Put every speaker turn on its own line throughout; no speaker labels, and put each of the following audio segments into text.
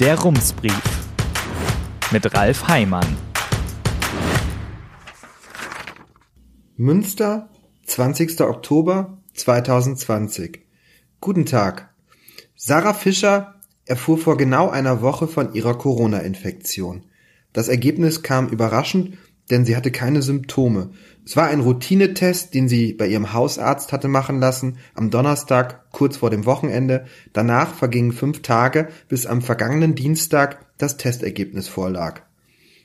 Der Rumsbrief mit Ralf Heimann.
Münster, 20. Oktober 2020. Guten Tag. Sarah Fischer erfuhr vor genau einer Woche von ihrer Corona-Infektion. Das Ergebnis kam überraschend, denn sie hatte keine Symptome. Es war ein Routinetest, den sie bei ihrem Hausarzt hatte machen lassen, am Donnerstag, kurz vor dem Wochenende. Danach vergingen fünf Tage, bis am vergangenen Dienstag das Testergebnis vorlag.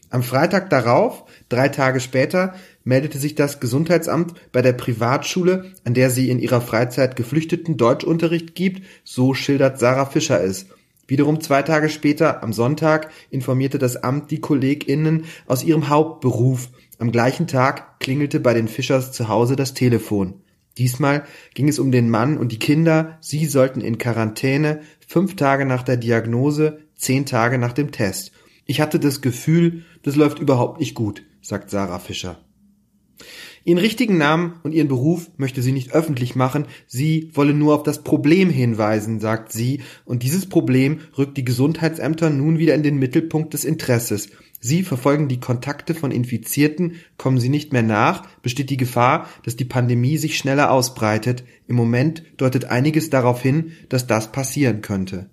Am Freitag darauf, drei Tage später, meldete sich das Gesundheitsamt bei der Privatschule, an der sie in ihrer Freizeit geflüchteten Deutschunterricht gibt, so schildert Sarah Fischer es. Wiederum zwei Tage später, am Sonntag, informierte das Amt die KollegInnen aus ihrem Hauptberuf. Am gleichen Tag klingelte bei den Fischers zu Hause das Telefon. Diesmal ging es um den Mann und die Kinder. Sie sollten in Quarantäne, fünf Tage nach der Diagnose, zehn Tage nach dem Test. Ich hatte das Gefühl, das läuft überhaupt nicht gut, sagt Sarah Fischer. Ihren richtigen Namen und ihren Beruf möchte sie nicht öffentlich machen, sie wolle nur auf das Problem hinweisen, sagt sie, und dieses Problem rückt die Gesundheitsämter nun wieder in den Mittelpunkt des Interesses. Sie verfolgen die Kontakte von Infizierten, kommen sie nicht mehr nach, besteht die Gefahr, dass die Pandemie sich schneller ausbreitet. Im Moment deutet einiges darauf hin, dass das passieren könnte.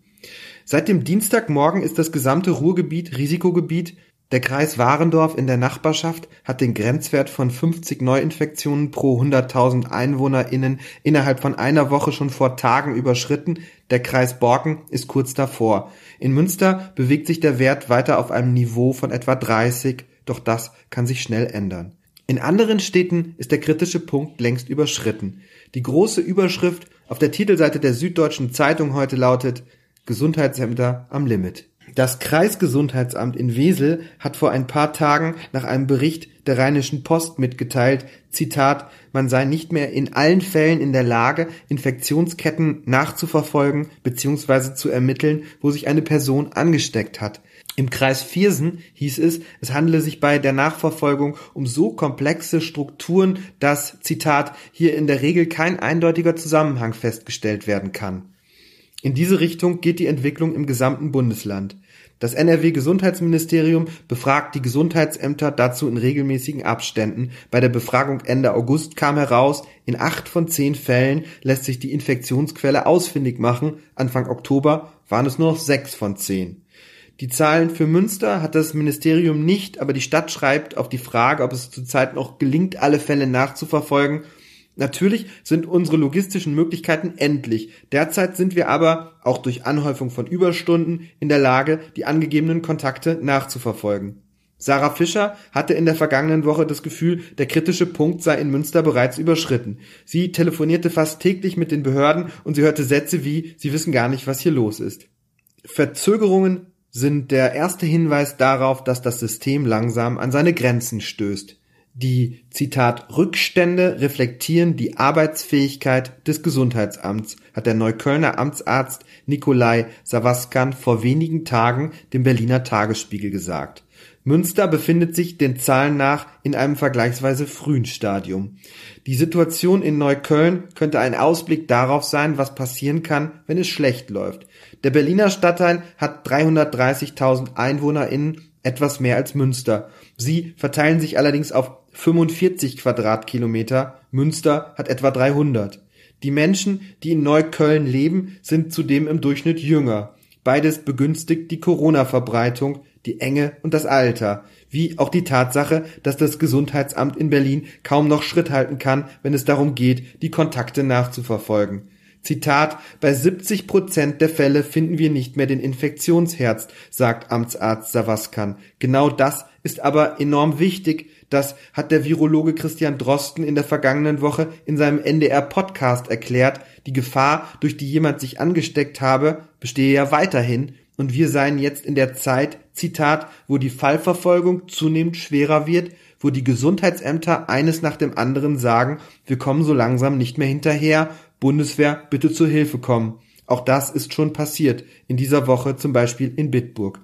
Seit dem Dienstagmorgen ist das gesamte Ruhrgebiet Risikogebiet. Der Kreis Warendorf in der Nachbarschaft hat den Grenzwert von 50 Neuinfektionen pro 100.000 EinwohnerInnen innerhalb von einer Woche schon vor Tagen überschritten. Der Kreis Borken ist kurz davor. In Münster bewegt sich der Wert weiter auf einem Niveau von etwa 30, doch das kann sich schnell ändern. In anderen Städten ist der kritische Punkt längst überschritten. Die große Überschrift auf der Titelseite der Süddeutschen Zeitung heute lautet Gesundheitsämter am Limit. Das Kreisgesundheitsamt in Wesel hat vor ein paar Tagen nach einem Bericht der Rheinischen Post mitgeteilt, Zitat, man sei nicht mehr in allen Fällen in der Lage, Infektionsketten nachzuverfolgen bzw. zu ermitteln, wo sich eine Person angesteckt hat. Im Kreis Viersen hieß es, es handele sich bei der Nachverfolgung um so komplexe Strukturen, dass, Zitat, hier in der Regel kein eindeutiger Zusammenhang festgestellt werden kann. In diese Richtung geht die Entwicklung im gesamten Bundesland. Das NRW-Gesundheitsministerium befragt die Gesundheitsämter dazu in regelmäßigen Abständen. Bei der Befragung Ende August kam heraus, in acht von zehn Fällen lässt sich die Infektionsquelle ausfindig machen. Anfang Oktober waren es nur noch sechs von zehn. Die Zahlen für Münster hat das Ministerium nicht, aber die Stadt schreibt auf die Frage, ob es zurzeit noch gelingt, alle Fälle nachzuverfolgen, Natürlich sind unsere logistischen Möglichkeiten endlich. Derzeit sind wir aber, auch durch Anhäufung von Überstunden, in der Lage, die angegebenen Kontakte nachzuverfolgen. Sarah Fischer hatte in der vergangenen Woche das Gefühl, der kritische Punkt sei in Münster bereits überschritten. Sie telefonierte fast täglich mit den Behörden und sie hörte Sätze wie, sie wissen gar nicht, was hier los ist. Verzögerungen sind der erste Hinweis darauf, dass das System langsam an seine Grenzen stößt. Die Zitat Rückstände reflektieren die Arbeitsfähigkeit des Gesundheitsamts, hat der Neuköllner Amtsarzt Nikolai Savaskan vor wenigen Tagen dem Berliner Tagesspiegel gesagt. Münster befindet sich den Zahlen nach in einem vergleichsweise frühen Stadium. Die Situation in Neukölln könnte ein Ausblick darauf sein, was passieren kann, wenn es schlecht läuft. Der Berliner Stadtteil hat 330.000 EinwohnerInnen, etwas mehr als Münster. Sie verteilen sich allerdings auf 45 Quadratkilometer, Münster hat etwa 300. Die Menschen, die in Neukölln leben, sind zudem im Durchschnitt jünger. Beides begünstigt die Corona-Verbreitung, die Enge und das Alter, wie auch die Tatsache, dass das Gesundheitsamt in Berlin kaum noch Schritt halten kann, wenn es darum geht, die Kontakte nachzuverfolgen. Zitat, bei 70 Prozent der Fälle finden wir nicht mehr den Infektionsherz, sagt Amtsarzt Savaskan. Genau das ist aber enorm wichtig, das hat der Virologe Christian Drosten in der vergangenen Woche in seinem NDR-Podcast erklärt. Die Gefahr, durch die jemand sich angesteckt habe, bestehe ja weiterhin und wir seien jetzt in der Zeit, Zitat, wo die Fallverfolgung zunehmend schwerer wird, wo die Gesundheitsämter eines nach dem anderen sagen, wir kommen so langsam nicht mehr hinterher, Bundeswehr bitte zur Hilfe kommen. Auch das ist schon passiert, in dieser Woche zum Beispiel in Bitburg.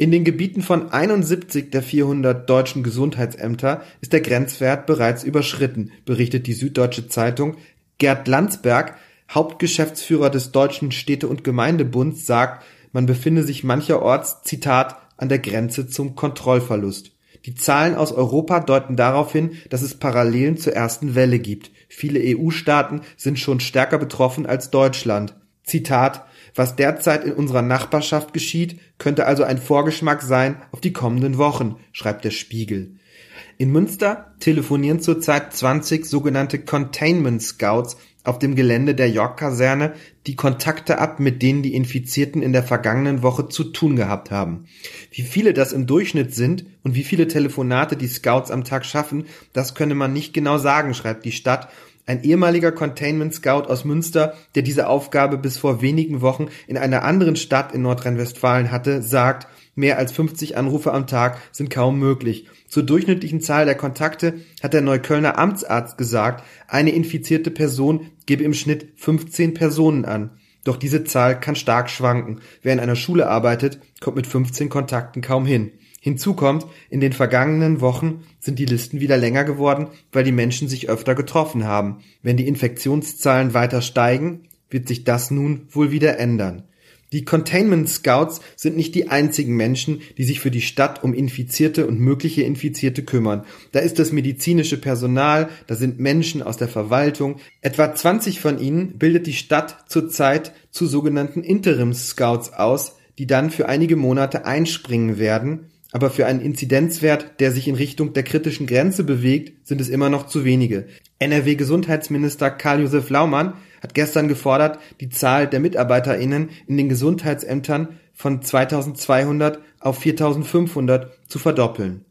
In den Gebieten von 71 der 400 deutschen Gesundheitsämter ist der Grenzwert bereits überschritten, berichtet die Süddeutsche Zeitung. Gerd Landsberg, Hauptgeschäftsführer des Deutschen Städte- und Gemeindebunds, sagt, man befinde sich mancherorts, Zitat, an der Grenze zum Kontrollverlust. Die Zahlen aus Europa deuten darauf hin, dass es Parallelen zur ersten Welle gibt. Viele EU-Staaten sind schon stärker betroffen als Deutschland. Zitat Was derzeit in unserer Nachbarschaft geschieht, könnte also ein Vorgeschmack sein auf die kommenden Wochen, schreibt der Spiegel. In Münster telefonieren zurzeit 20 sogenannte Containment Scouts auf dem Gelände der York-Kaserne die Kontakte ab, mit denen die Infizierten in der vergangenen Woche zu tun gehabt haben. Wie viele das im Durchschnitt sind und wie viele Telefonate die Scouts am Tag schaffen, das könne man nicht genau sagen, schreibt die Stadt. Ein ehemaliger Containment Scout aus Münster, der diese Aufgabe bis vor wenigen Wochen in einer anderen Stadt in Nordrhein-Westfalen hatte, sagt, mehr als 50 Anrufe am Tag sind kaum möglich. Zur durchschnittlichen Zahl der Kontakte hat der Neuköllner Amtsarzt gesagt, eine infizierte Person gebe im Schnitt 15 Personen an. Doch diese Zahl kann stark schwanken. Wer in einer Schule arbeitet, kommt mit 15 Kontakten kaum hin. Hinzu kommt, in den vergangenen Wochen sind die Listen wieder länger geworden, weil die Menschen sich öfter getroffen haben. Wenn die Infektionszahlen weiter steigen, wird sich das nun wohl wieder ändern. Die Containment Scouts sind nicht die einzigen Menschen, die sich für die Stadt um Infizierte und mögliche Infizierte kümmern. Da ist das medizinische Personal, da sind Menschen aus der Verwaltung. Etwa 20 von ihnen bildet die Stadt zurzeit zu sogenannten Interims Scouts aus, die dann für einige Monate einspringen werden. Aber für einen Inzidenzwert, der sich in Richtung der kritischen Grenze bewegt, sind es immer noch zu wenige. NRW-Gesundheitsminister Karl-Josef Laumann hat gestern gefordert, die Zahl der MitarbeiterInnen in den Gesundheitsämtern von 2200 auf 4500 zu verdoppeln.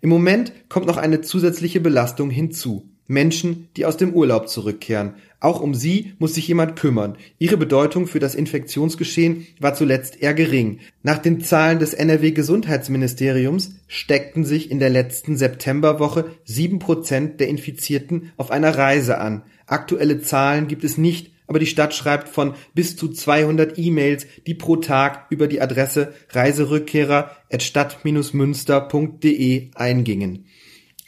Im Moment kommt noch eine zusätzliche Belastung hinzu. Menschen, die aus dem Urlaub zurückkehren. Auch um sie muss sich jemand kümmern. Ihre Bedeutung für das Infektionsgeschehen war zuletzt eher gering. Nach den Zahlen des NRW Gesundheitsministeriums steckten sich in der letzten Septemberwoche sieben Prozent der Infizierten auf einer Reise an. Aktuelle Zahlen gibt es nicht, aber die Stadt schreibt von bis zu 200 E-Mails, die pro Tag über die Adresse reiserückkehrer@stadt-münster.de eingingen.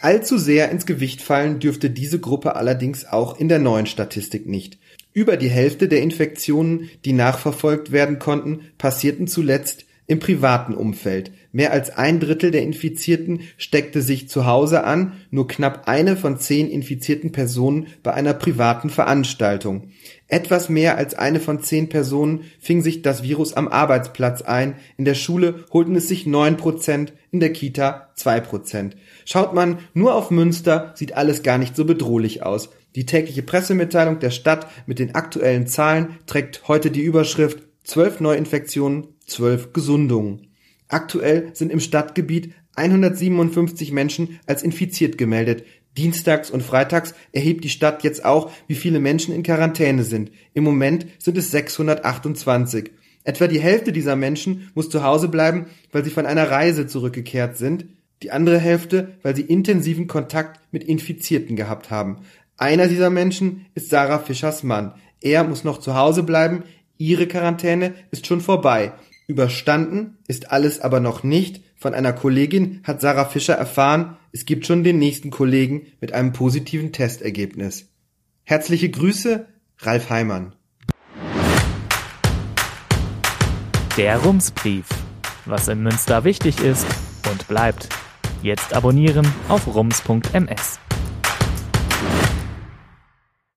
Allzu sehr ins Gewicht fallen dürfte diese Gruppe allerdings auch in der neuen Statistik nicht. Über die Hälfte der Infektionen, die nachverfolgt werden konnten, passierten zuletzt im privaten Umfeld. Mehr als ein Drittel der Infizierten steckte sich zu Hause an, nur knapp eine von zehn infizierten Personen bei einer privaten Veranstaltung. Etwas mehr als eine von zehn Personen fing sich das Virus am Arbeitsplatz ein, in der Schule holten es sich neun Prozent, in der Kita zwei Prozent. Schaut man nur auf Münster, sieht alles gar nicht so bedrohlich aus. Die tägliche Pressemitteilung der Stadt mit den aktuellen Zahlen trägt heute die Überschrift zwölf Neuinfektionen, zwölf Gesundungen. Aktuell sind im Stadtgebiet 157 Menschen als infiziert gemeldet. Dienstags und freitags erhebt die Stadt jetzt auch, wie viele Menschen in Quarantäne sind. Im Moment sind es 628. Etwa die Hälfte dieser Menschen muss zu Hause bleiben, weil sie von einer Reise zurückgekehrt sind. Die andere Hälfte, weil sie intensiven Kontakt mit Infizierten gehabt haben. Einer dieser Menschen ist Sarah Fischers Mann. Er muss noch zu Hause bleiben. Ihre Quarantäne ist schon vorbei. Überstanden ist alles aber noch nicht. Von einer Kollegin hat Sarah Fischer erfahren, es gibt schon den nächsten Kollegen mit einem positiven Testergebnis. Herzliche Grüße, Ralf Heimann.
Der Rumsbrief. Was in Münster wichtig ist und bleibt. Jetzt abonnieren auf rums.ms.